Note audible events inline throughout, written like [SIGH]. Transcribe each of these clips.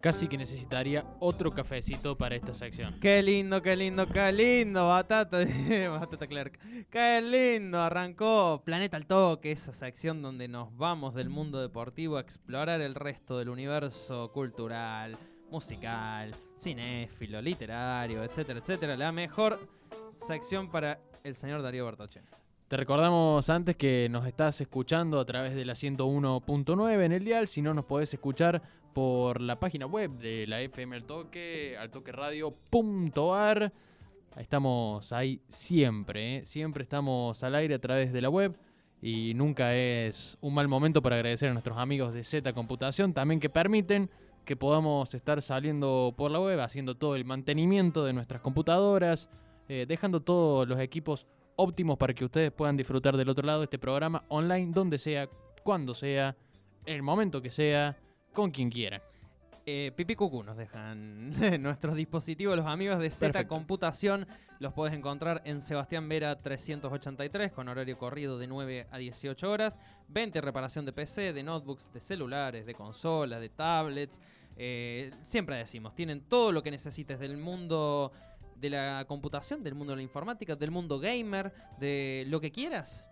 Casi que necesitaría otro cafecito para esta sección. Qué lindo, qué lindo, qué lindo, Batata, [LAUGHS] Batata Clark. Qué lindo, arrancó Planeta al Toque, esa sección donde nos vamos del mundo deportivo a explorar el resto del universo cultural, musical, cinéfilo, literario, etcétera, etcétera. La mejor sección para el señor Darío Bertocci. Te recordamos antes que nos estás escuchando a través de la 101.9 en el dial. Si no, nos podés escuchar por la página web de la FM Al Toque, altoqueradio.ar. Estamos ahí siempre, ¿eh? siempre estamos al aire a través de la web. Y nunca es un mal momento para agradecer a nuestros amigos de Z Computación, también que permiten que podamos estar saliendo por la web, haciendo todo el mantenimiento de nuestras computadoras, eh, dejando todos los equipos óptimos para que ustedes puedan disfrutar del otro lado de este programa online, donde sea, cuando sea, el momento que sea, con quien quiera. Eh, Pipi Cucú nos dejan [LAUGHS] nuestros dispositivos, los amigos de Z Perfecto. Computación. Los puedes encontrar en Sebastián Vera 383 con horario corrido de 9 a 18 horas. 20 reparación de PC, de notebooks, de celulares, de consolas, de tablets. Eh, siempre decimos, tienen todo lo que necesites del mundo de la computación, del mundo de la informática, del mundo gamer, de lo que quieras.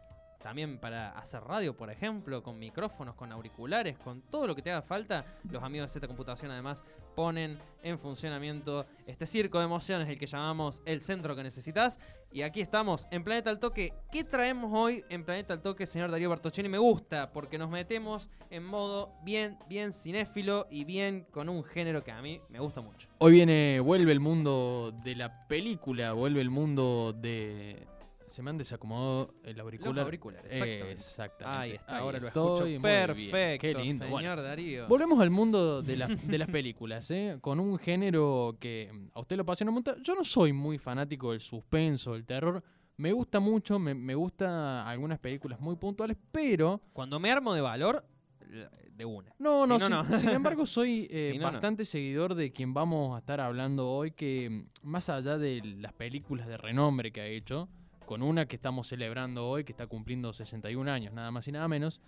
También para hacer radio, por ejemplo, con micrófonos, con auriculares, con todo lo que te haga falta, los amigos de Z Computación además ponen en funcionamiento este circo de emociones, el que llamamos el centro que necesitas. Y aquí estamos en Planeta al Toque. ¿Qué traemos hoy en Planeta al Toque, señor Darío Bartocini? Me gusta porque nos metemos en modo bien, bien cinéfilo y bien con un género que a mí me gusta mucho. Hoy viene, vuelve el mundo de la película, vuelve el mundo de... Se me han desacomodado el auricular. Los auriculares, exactamente. Exactamente. Ahí está, ahora lo estoy, escucho muy bien. perfecto, Qué lindo. señor Bueno, Darío. Volvemos al mundo de, las- de las películas, ¿eh? con un género que a usted lo apasiona montón. Yo no soy muy fanático del suspenso, del terror. Me gusta mucho, me, me gusta algunas películas muy puntuales, pero Cuando me armo de valor, de una. no, Si no, no, sin, no. sin embargo soy [LAUGHS] eh, Si no, no. bastante seguidor de quien vamos a estar hablando hoy, que mm, más allá de las películas de renombre que ha hecho, con una que estamos celebrando hoy, que está cumpliendo 61 años, nada más y nada menos,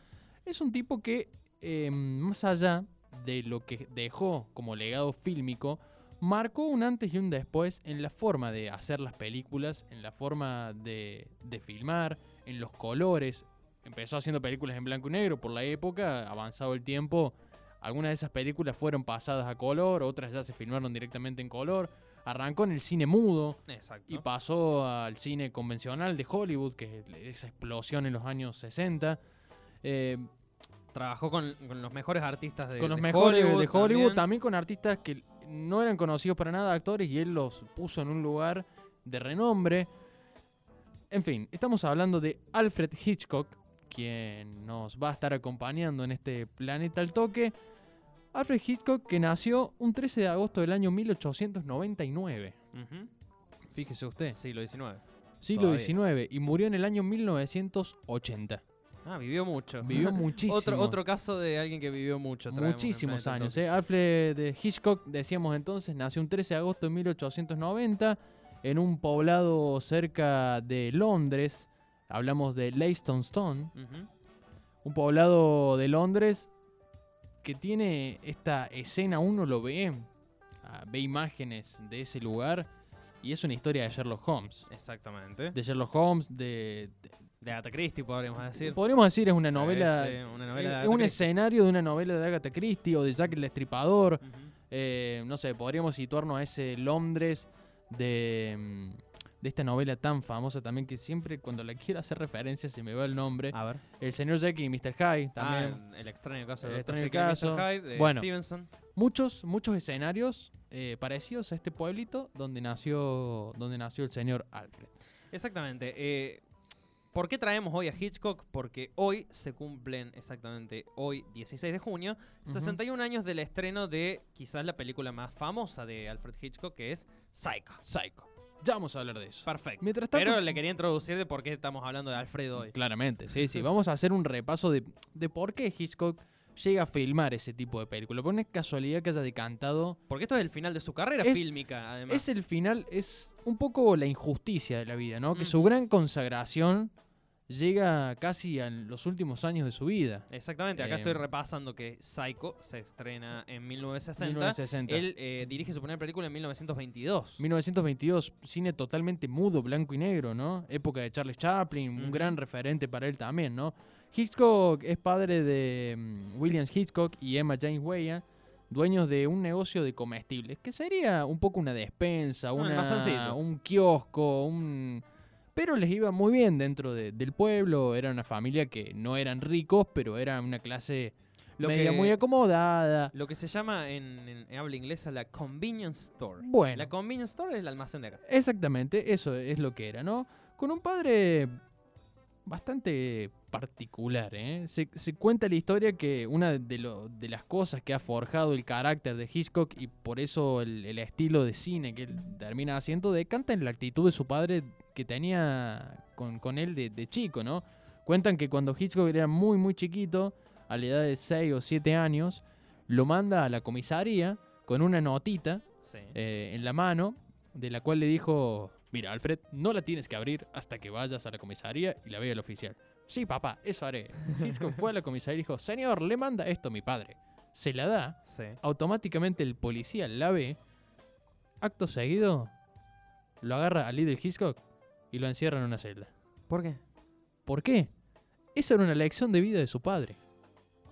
es un tipo que, eh, más allá de lo que dejó como legado fílmico, marcó un antes y un después en la forma de hacer las películas, en la forma de, de filmar, en los colores. Empezó haciendo películas en blanco y negro por la época, avanzado el tiempo. Algunas de esas películas fueron pasadas a color, otras ya se filmaron directamente en color. Arrancó en el cine mudo Exacto. y pasó al cine convencional de Hollywood, que es esa explosión en los años 60. Eh, Trabajó con, con los mejores artistas de, con los de mejores de Hollywood, también. también. con artistas que no eran conocidos para nada actores y él los puso en un lugar de renombre. En fin, estamos hablando de Alfred Hitchcock, quien nos va a estar acompañando en este planeta al toque. Alfred Hitchcock que nació un 13 de agosto del año 1899. Ujú. Fíjese usted. Siglo XIX. Siglo Todavía. XIX y murió en el año 1980. Ah, vivió mucho. Vivió [LAUGHS] muchísimo. otro, otro caso de alguien que vivió mucho. Muchísimos años. ¿eh? Alfred de Hitchcock, decíamos entonces, nació un 13 de agosto de 1890 en un poblado cerca de Londres. Hablamos de Leytonstone, Ujú. un poblado de Londres que tiene esta escena, uno lo ve, ah, ve imágenes de ese lugar y es una historia de Sherlock Holmes. Exactamente. De Sherlock Holmes, de, de- De Agatha Christie, podríamos decir. podríamos decir es una Sí, novela, sí, una novela es Agatha un escenario de una novela de Agatha Christie o de Jack el Destripador. Eh, no sé, podríamos situarnos a ese Londres de mm, de esta novela tan famosa también que siempre cuando la quiero hacer referencia se me va el nombre. A ver. El señor Jekyll y Mr. Hyde también. Ah, el extraño caso El Dr. extraño Mr. Hyde de Bueno. Stevenson. Muchos, muchos escenarios eh, parecidos a este pueblito donde nació, donde nació el señor Alfred. Exactamente. eh, ¿Por qué traemos hoy a Hitchcock? Porque hoy se cumplen exactamente hoy, 16 de junio, Ujú. 61 años del estreno de quizás la película más famosa de Alfred Hitchcock, que es Psycho. Psycho. Ya vamos a hablar de eso. Perfecto. Mientras tanto, Pero le quería introducir de por qué estamos hablando de Alfred hoy. Claramente, sí, sí. [LAUGHS] Vamos a hacer un repaso de, de por qué Hitchcock llega a filmar ese tipo de película. Por una casualidad que haya decantado. Porque esto es el final de su carrera Es- fílmica, además. Es el final, es un poco la injusticia de la vida, ¿no? Que su gran consagración llega casi a los últimos años de su vida. Exactamente, acá Eh, estoy repasando que Psycho se estrena en 1960. 1960. Él eh, dirige su primera película en 1922. 1922, cine totalmente mudo, blanco y negro, ¿no? Época de Charles Chaplin, un gran referente para él también, ¿no? Hitchcock es padre de mm, William Hitchcock y Emma James Weah, dueños de un negocio de comestibles, que sería un poco una despensa, Un una- un kiosco, un... Pero les iba muy bien dentro de- del pueblo, era una familia que no eran ricos, pero era una clase Lo media que- muy acomodada. Lo que se llama en, en- en habla inglesa la convenience store. Bueno. La convenience store es el almacén de acá. Exactamente, eso es lo que era, ¿no? Con un padre bastante particular, ¿eh? Se, se cuenta la historia que una de, lo- de las cosas que ha forjado el carácter de Hitchcock y por eso el, el estilo de cine que él termina haciendo decanta en la actitud de su padre que tenía con, con él de, de chico, ¿no? Cuentan que cuando Hitchcock era muy, muy chiquito, a la edad de 6 o 7 años, lo manda a la comisaría con una notita Sí. eh, en la mano, de la cual le dijo, mira, Alfred, no la tienes que abrir hasta que vayas a la comisaría y la vea el oficial. Sí, papá, eso haré. Hitchcock fue a la comisaría y dijo, señor, le manda esto mi padre. Se la da, sí. automáticamente el policía la ve, acto seguido, lo agarra a Little Hitchcock y lo encierra en una celda. ¿Por qué? ¿Por qué? Esa era una lección de vida de su padre.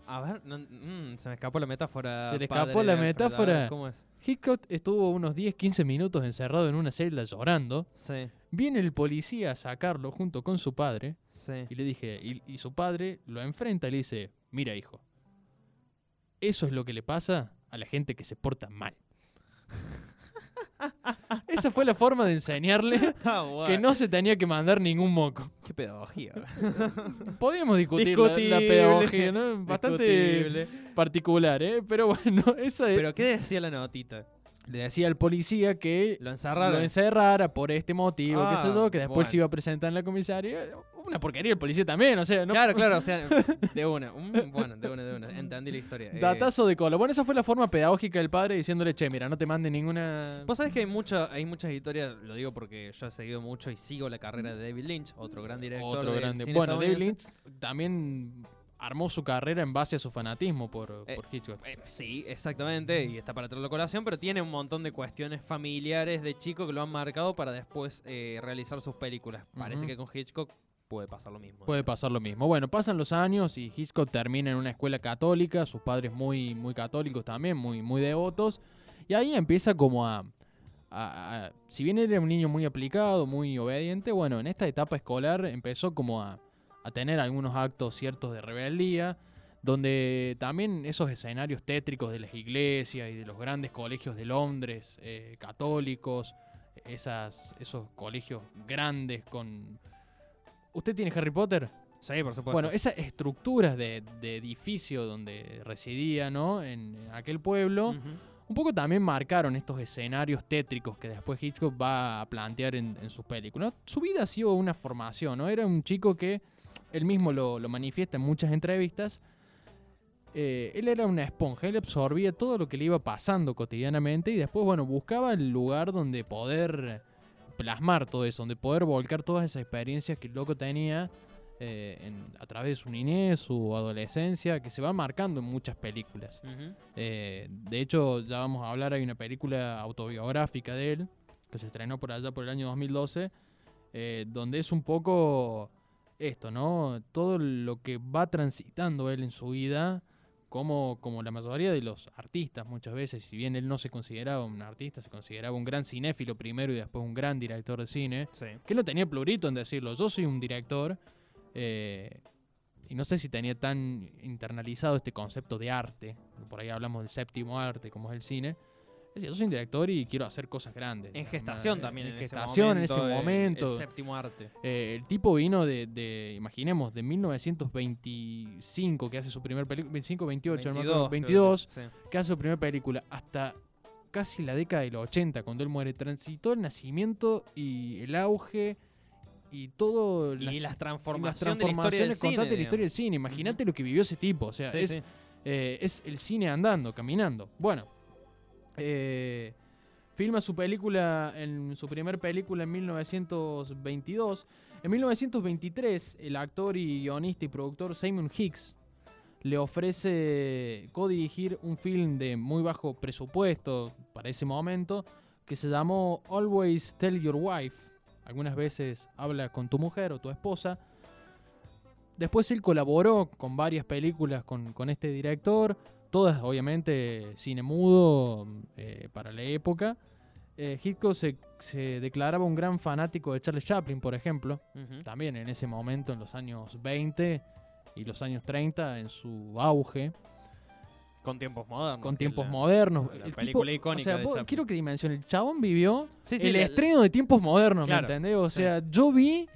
A ver, no- mm, se me escapó la metáfora. Se le escapó la de Alfred. A ver, metáfora. ¿Cómo es? Hitchcock estuvo unos 10-15 minutos encerrado en una celda llorando. Sí, Viene el policía a sacarlo junto con su padre sí. y le dije, y, y su padre lo enfrenta y le dice, mira hijo, eso es lo que le pasa a la gente que se porta mal. [LAUGHS] Esa fue la forma de enseñarle [LAUGHS] Ah, bueno. que no se tenía que mandar ningún moco. Qué pedagogía. [LAUGHS] Podíamos discutir la- pedagogía, ¿no? Bastante particular, ¿eh? Pero bueno, esa es- Pero ¿qué decía la notita? Le decía al policía que Lo encerrara por este motivo, qué sé Ah, yo, que después bueno. se iba a presentar en la comisaría. Una porquería el policía también, o sea, no, Claro, claro, o sea, [LAUGHS] de una. Mm, bueno, de una, de una. Entendí la historia. Eh, Datazo de cola. Bueno, esa fue la forma pedagógica del padre diciéndole, che, mira, no te mande ninguna. Vos sabés que hay, mucha, hay muchas historias, lo digo porque yo he seguido mucho y sigo la carrera de David Lynch, otro gran director. Otro grande. Bueno, David Lynch también armó su carrera en base a su fanatismo por, Eh, por Hitchcock. Eh, sí, exactamente, y está para traerlo colación, pero tiene un montón de cuestiones familiares de chico que lo han marcado para después eh, realizar sus películas. Parece que con Hitchcock puede pasar lo mismo. Puede pasar lo mismo. Bueno, pasan los años y Hitchcock termina en una escuela católica, sus padres muy, muy católicos también, muy, muy devotos. Y ahí empieza como a, a- a- Si bien era un niño muy aplicado, muy obediente, bueno, en esta etapa escolar empezó como a, a tener algunos actos ciertos de rebeldía, donde también esos escenarios tétricos de las iglesias y de los grandes colegios de Londres, eh, católicos, esas, esos colegios grandes con... ¿Usted tiene Harry Potter? Sí, por supuesto. Bueno, esas estructuras de, de edificio donde residía, ¿no? En, en aquel pueblo, un poco también marcaron estos escenarios tétricos que después Hitchcock va a plantear en, en sus películas. Su vida ha sido una formación, ¿no? Era un chico que él mismo lo, lo manifiesta en muchas entrevistas. eh, él era una esponja, él absorbía todo lo que le iba pasando cotidianamente y después, bueno, buscaba el lugar donde poder plasmar todo eso, donde poder volcar todas esas experiencias que el loco tenía eh, en- a través de su niñez, su adolescencia, que se van marcando en muchas películas. Eh, de hecho, ya vamos a hablar, hay una película autobiográfica de él, que se estrenó por allá por el año 2012, eh, donde es un poco esto, ¿no? Todo lo que va transitando él en su vida como, como la mayoría de los artistas muchas veces, si bien él no se consideraba un artista, se consideraba un gran cinéfilo primero y después un gran director de cine, Sí. que no tenía plurito en decirlo, yo soy un director, eh, y no sé si tenía tan internalizado este concepto de arte, por ahí hablamos del séptimo arte, como es el cine. Decía, yo soy un director y quiero hacer cosas grandes. En gestación eh, también. En, En, gestación, en ese momento. el- séptimo arte. Eh, el tipo vino de, de, imaginemos, de 1925, que hace su primer película, 25, 28, no me acuerdo, 22. 22, creo que- sí. que hace su primera película, hasta casi la década de los 80, cuando él muere, transitó el nacimiento y el auge y todo Y las, las las transformaciones, de la historia del transformaciones cine. constantes de la historia del cine. Imagínate lo que vivió ese tipo, o sea, Sí, es, sí. eh, es el cine andando, caminando. Bueno, eh, filma su película, en su primer película en 1922. En 1923, el actor y guionista y productor Simon Hicks le ofrece codirigir un film de muy bajo presupuesto para ese momento que se llamó Always Tell Your Wife. Algunas veces habla con tu mujer o tu esposa. Después él colaboró con varias películas con, con este director, todas obviamente cine mudo eh, para la época. Eh, Hitchcock se, se declaraba un gran fanático de Charles Chaplin, por ejemplo, también en ese momento, en los años 20 y los años 30, en su auge, Con tiempos modernos. con tiempos la- modernos. la El película tipo, icónica o sea, de vos- Chaplin. quiero que dimensione, el chabón vivió Sí, sí, el la- estreno de tiempos modernos, Claro, ¿me entendés? O sí. sea, yo vi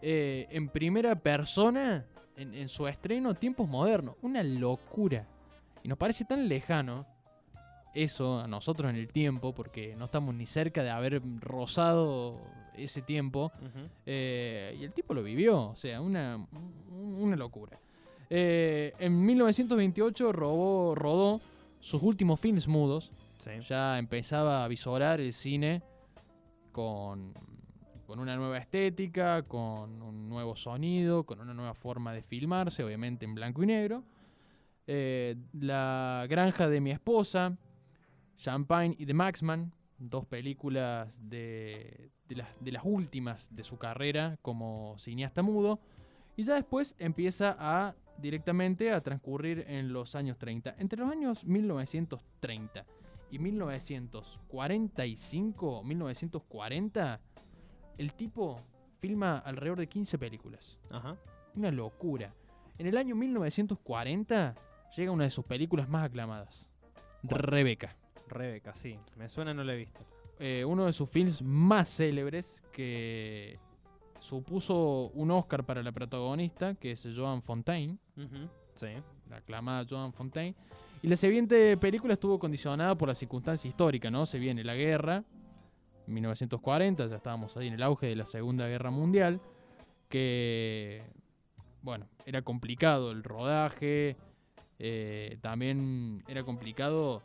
eh, en primera persona, en, en su estreno, tiempos modernos. Una locura. Y nos parece tan lejano eso a nosotros en el tiempo, porque no estamos ni cerca de haber rozado ese tiempo. Eh, y el tipo lo vivió, o sea, una, una locura. Eh, en 1928 robó, rodó sus últimos films mudos. Sí. Ya empezaba a visorar el cine con, con una nueva estética, con un nuevo sonido, con una nueva forma de filmarse, obviamente en blanco y negro. Eh, la granja de mi esposa, Champagne y The Maxman, dos películas de, de las, de las últimas de su carrera como cineasta mudo. Y ya después empieza a directamente a transcurrir en los años 30. Entre los años 1930 y 1945, 1940, el tipo filma alrededor de 15 películas. Ajá. Una locura. En el año 1940 llega una de sus películas más aclamadas. Rebeca. Rebeca, sí. Me suena, no la he visto. Eh, uno de sus films más célebres que supuso un Oscar para la protagonista, que es Joan Fontaine. Sí. la aclamada Joan Fontaine. Y la siguiente película estuvo condicionada por la circunstancia histórica, ¿no? Se viene la guerra, 1940, ya estábamos ahí en el auge de la Segunda Guerra Mundial, que, bueno, era complicado el rodaje, eh, también era complicado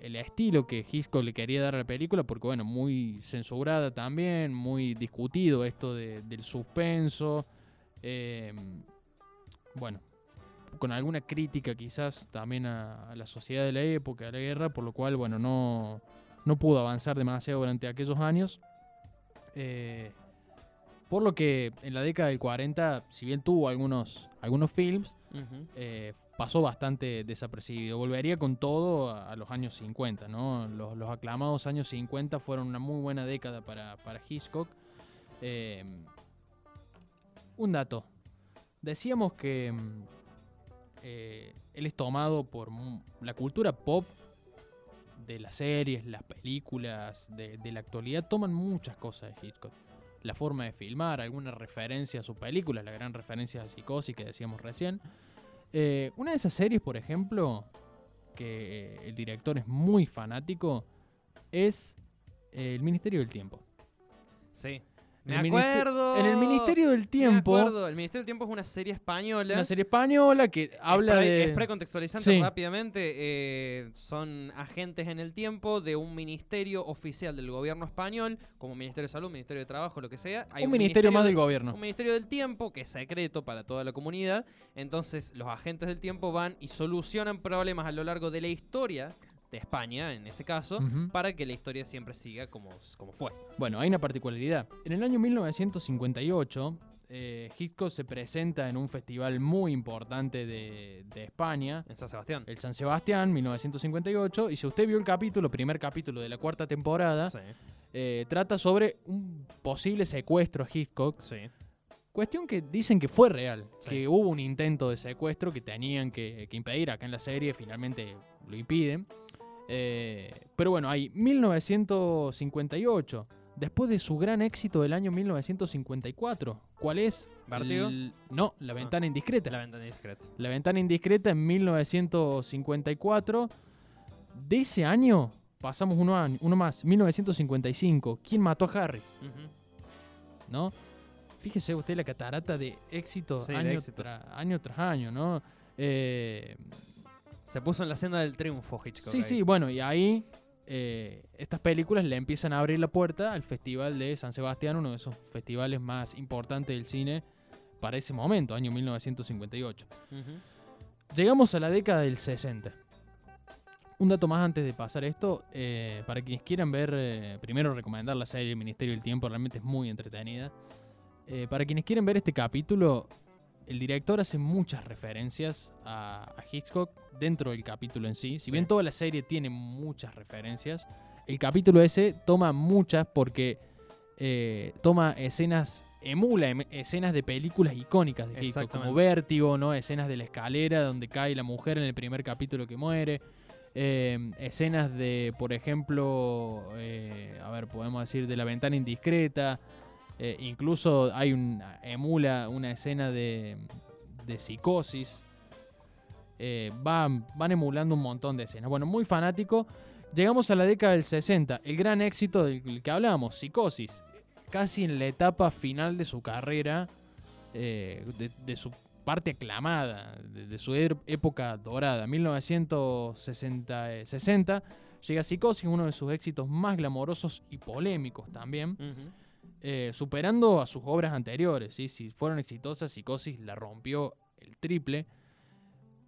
el, estilo que Hitchcock le quería dar a la película, porque, bueno, muy censurada también, muy discutido esto de- del suspenso. eh, bueno, con alguna crítica quizás también a, a la sociedad de la época, a la guerra, por lo cual, bueno, no, no pudo avanzar demasiado durante aquellos años. Eh, por lo que en la década del 40, si bien tuvo algunos, algunos films, eh, pasó bastante desapercibido. Volvería con todo a, a los años 50, ¿no? Los, los aclamados años 50 fueron una muy buena década para, para Hitchcock. Eh, un dato. Decíamos que mm, eh, él es tomado por la cultura pop de las series, las películas, de, de la actualidad, toman muchas cosas de Hitchcock. La forma de filmar, alguna referencia a su película, la gran referencia a Psicosis que decíamos recién. Eh, una de esas series, por ejemplo, que eh, el director es muy fanático, es eh, El Ministerio del Tiempo. Sí. En Me el ministe- acuerdo. En el Ministerio del Tiempo, Me acuerdo. El Ministerio del Tiempo es una serie española. una serie española que habla es pre- de... Es precontextualizante Sí. rápidamente. eh, son agentes en el tiempo de un ministerio oficial del gobierno español, como Ministerio de Salud, Ministerio de Trabajo, lo que sea. Hay un ministerio más de- del gobierno. Un ministerio del tiempo que es secreto para toda la comunidad. Entonces, los agentes del tiempo van y solucionan problemas a lo largo de la historia de España, en ese caso, para que la historia siempre siga como, como fue. Bueno, hay una particularidad. En el año 1958 eh, Hitchcock se presenta en un festival muy importante de, de España, En San Sebastián. el San Sebastián, 1958. Y si usted vio el capítulo, primer capítulo de la cuarta temporada, Sí, eh, trata sobre un posible secuestro a Hitchcock. sí. Cuestión que dicen que fue real, Sí. que hubo un intento de secuestro que tenían que, que impedir. Acá en la serie finalmente lo impiden. Eh, pero bueno, hay 1958, después de su gran éxito del año 1954. ¿Cuál es? ¿Vértigo? No, La Ventana Indiscreta. La La, ventana discreta. Ventana Indiscreta en 1954. De ese año pasamos uno, año- uno más, 1955. ¿Quién mató a Harry? ¿no? Fíjese usted la catarata de éxito Sí, de año, tra- año tras año, ¿no? Eh, Se puso en la senda del triunfo Hitchcock. sí, ahí. sí, bueno, y ahí eh, estas películas le empiezan a abrir la puerta al Festival de San Sebastián, uno de esos festivales más importantes del cine para ese momento, año 1958. Ujú. Llegamos a la década del 60. Un dato más antes de pasar esto, eh, para quienes quieran ver, eh, primero recomendar la serie El Ministerio del Tiempo, realmente es muy entretenida. Para quienes quieren ver este capítulo, el director hace muchas referencias a, a Hitchcock dentro del capítulo en sí. Si Sí. bien toda la serie tiene muchas referencias, el capítulo ese toma muchas porque eh, toma escenas, emula em- escenas de películas icónicas de Hitchcock, como. Vértigo, ¿no? Escenas de la escalera donde cae la mujer en el primer capítulo que muere. Eh, escenas de, por ejemplo, eh, a ver, podemos decir de la ventana indiscreta. Eh, incluso hay un emula una escena de, de psicosis. Eh, van, van emulando un montón de escenas. Bueno, muy fanático. Llegamos a la década del 60. El gran éxito del que hablábamos, Psicosis. Casi en la etapa final de su carrera, eh, de, su parte aclamada, de, su er- época dorada, 1960, eh, 60, llega Psicosis, uno de sus éxitos más glamorosos y polémicos también Ujú. Eh, superando a sus obras anteriores. ¿sí? Si fueron exitosas, Psicosis la rompió el triple.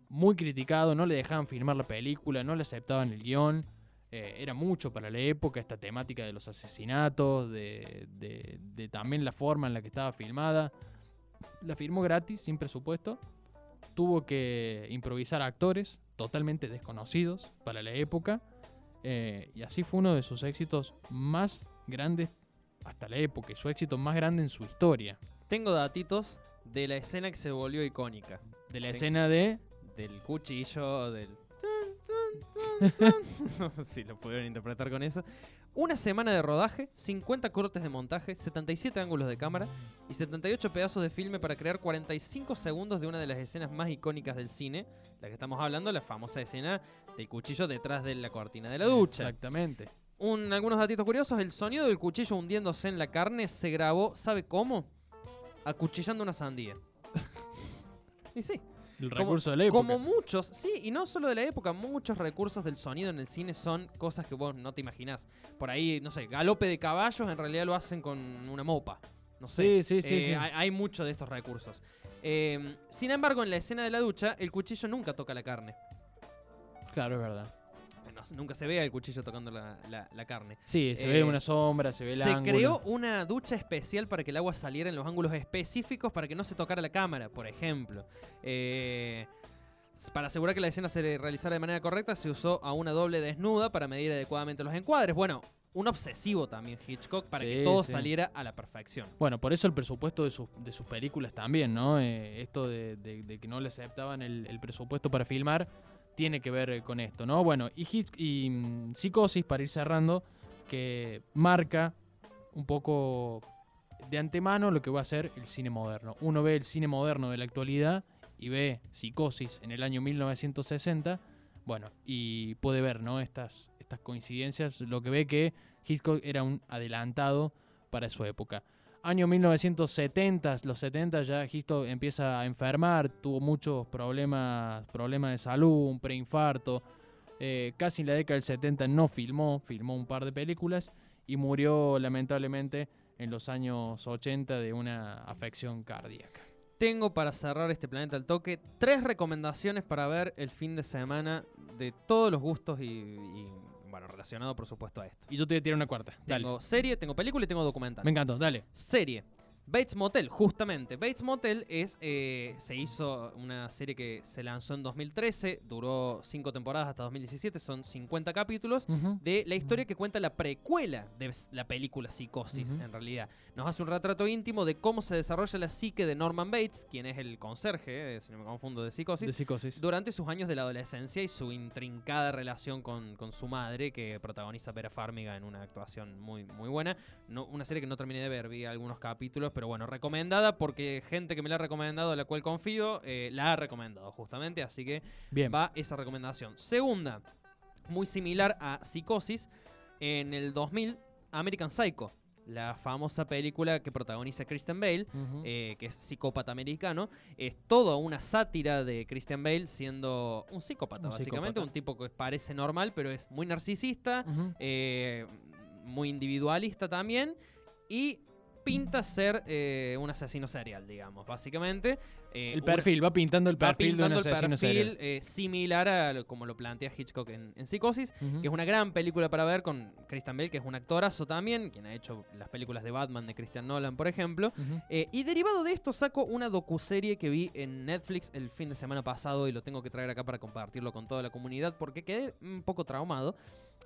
Muy criticado, no le dejaban filmar la película, no le aceptaban el guion. Eh, era mucho para la época esta temática de los asesinatos, de, también la forma en la que estaba filmada. La filmó gratis, sin presupuesto. Tuvo que improvisar actores totalmente desconocidos para la época. eh, y así fue uno de sus éxitos más grandes hasta la época, y su éxito más grande en su historia. Tengo datitos de la escena que se volvió icónica. De la escena de. Del cuchillo, del... [LAUGHS] si lo pudieron interpretar con eso. Una semana de rodaje, 50 cortes de montaje, 77 ángulos de cámara y 78 pedazos de filme para crear 45 segundos de una de las escenas más icónicas del cine. La que estamos hablando, la famosa escena del cuchillo detrás de la cortina de la ducha. Exactamente. Un- algunos datitos curiosos, el sonido del cuchillo hundiéndose en la carne se grabó, ¿sabe cómo? Acuchillando una sandía. [LAUGHS] y sí, El Como- recurso de la época. como muchos, sí, y no solo de la época, muchos recursos del sonido en el cine son cosas que vos no te imaginás. Por ahí, no sé, galope de caballos en realidad lo hacen con una mopa. No sé. Sí, sí, sí, Eh, sí. Hay, hay mucho de estos recursos. Eh, sin embargo, en la escena de la ducha, el cuchillo nunca toca la carne. Claro, es verdad. No- nunca se ve el cuchillo tocando la, la- la carne. Sí, se Eh, ve una sombra, se ve el Se ángulo. creó una ducha especial para que el agua saliera en los ángulos específicos para que no se tocara la cámara, por ejemplo. Eh, para asegurar que la escena se realizara de manera correcta, se usó a una doble desnuda para medir adecuadamente los encuadres. Bueno, un obsesivo también Hitchcock para que todo sí. saliera a la perfección. Bueno, por eso el presupuesto de sus, de sus películas también, ¿no? Eh, esto de, de- de que no le aceptaban el, el presupuesto para filmar tiene que ver eh, con esto, ¿no? Bueno, y, y mm, Psicosis, para ir cerrando, que marca un poco de antemano lo que va a ser el cine moderno. Uno ve el cine moderno de la actualidad y ve Psicosis en el año 1960, bueno, y puede ver, ¿no? Estas, estas coincidencias, lo que ve que Hitchcock era un adelantado para su época. Año 1970, los 70 ya Hitchcock empieza a enfermar, tuvo muchos problemas, problemas de salud, un preinfarto. eh, casi en la década del 70 no filmó, filmó un par de películas y murió lamentablemente en los años 80 de una afección cardíaca. Tengo para cerrar este planeta al toque tres recomendaciones para ver el fin de semana de todos los gustos y, bueno, relacionado por supuesto a esto. Y yo te voy a tirar una cuarta. Dale. Tengo serie, tengo película y tengo documental. Me encantó, dale. Serie. Bates Motel, justamente. Bates Motel es, eh, se hizo una serie que se lanzó en 2013, duró cinco temporadas hasta 2017, son 50 capítulos, de la historia que cuenta la precuela de la película Psicosis, en realidad. Nos hace un retrato íntimo de cómo se desarrolla la psique de Norman Bates, quien es el conserje, eh, si no me confundo, de Psicosis, De psicosis. durante sus años de la adolescencia y su intrincada relación con, con su madre, que protagoniza Vera Farmiga en una actuación muy, muy buena. No, una serie que no terminé de ver, vi algunos capítulos, pero bueno, recomendada porque gente que me la ha recomendado, a la cual confío, eh, la ha recomendado justamente, así que Bien. va esa recomendación. Segunda, muy similar a Psicosis, en el 2000, American Psycho. La famosa película que protagoniza Kristen Bale, eh, que es psicópata americano, es toda una sátira de Christian Bale siendo un psicópata, Un básicamente, psicópata. un tipo que parece normal, pero es muy narcisista, eh, muy individualista también, y pinta ser eh, un asesino serial, digamos, básicamente. Eh, El una- perfil, va pintando el perfil de un asesino perfil serial. eh, similar a lo- como lo plantea Hitchcock en, en Psicosis, que es una gran película para ver con Christian Bale, que es un actorazo también, quien ha hecho las películas de Batman de Christian Nolan, por ejemplo. Eh, y derivado de esto saco una docuserie que vi en Netflix el fin de semana pasado y lo tengo que traer acá para compartirlo con toda la comunidad porque quedé un poco traumado,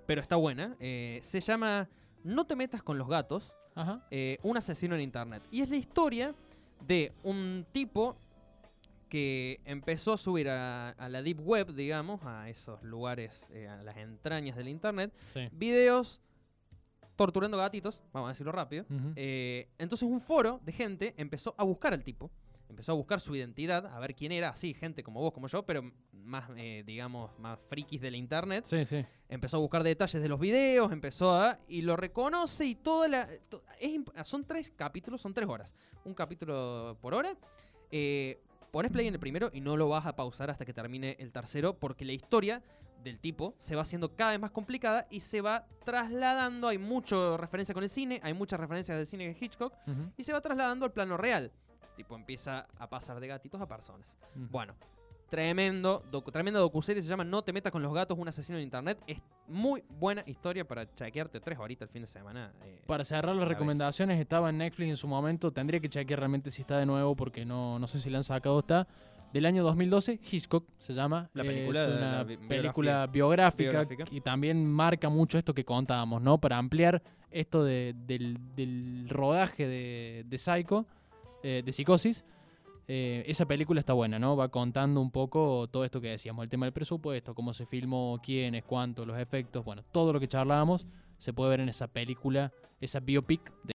pero está buena. Se llama No te metas con los gatos, Ajá. eh, un asesino en internet. Y es la historia de un tipo que empezó a subir a, a la deep web, digamos, a esos lugares, eh, a las entrañas del internet, Sí. videos torturando gatitos, vamos a decirlo rápido. Eh, entonces un foro de gente empezó a buscar al tipo, empezó a buscar su identidad, a ver quién era, así, gente como vos, como yo, pero más, eh, digamos, más frikis de la internet. Sí, sí. Empezó a buscar detalles de los videos, empezó a... y lo reconoce y toda la... to- es imp- son tres capítulos, son tres horas. Un capítulo por hora. Eh, pones play en el primero y no lo vas a pausar hasta que termine el tercero porque la historia del tipo se va haciendo cada vez más complicada y se va trasladando, hay mucha referencia con el cine, hay muchas referencias del cine de Hitchcock y se va trasladando al plano real. Tipo empieza a pasar de gatitos a personas. Ujú. Bueno, tremendo, docu- tremenda docuserie, se llama No te metas con los gatos, un asesino en internet. Es muy buena historia para chequearte tres horitas el fin de semana. eh. Para cerrar las vez. recomendaciones, estaba en Netflix en su momento. Tendría que chequear realmente si está de nuevo porque no, no sé si la han sacado. Está del año 2012, Hitchcock se llama. La Es película de una la bi- película biográfica, biográfica. y también marca mucho esto que contábamos, ¿no? Para ampliar esto de- del, del rodaje de, de Psycho, eh, de Psicosis. eh, esa película está buena, ¿no? Va contando un poco todo esto que decíamos, el tema del presupuesto, cómo se filmó, quiénes, cuánto, los efectos, bueno, todo lo que charlábamos se puede ver en esa película, esa biopic de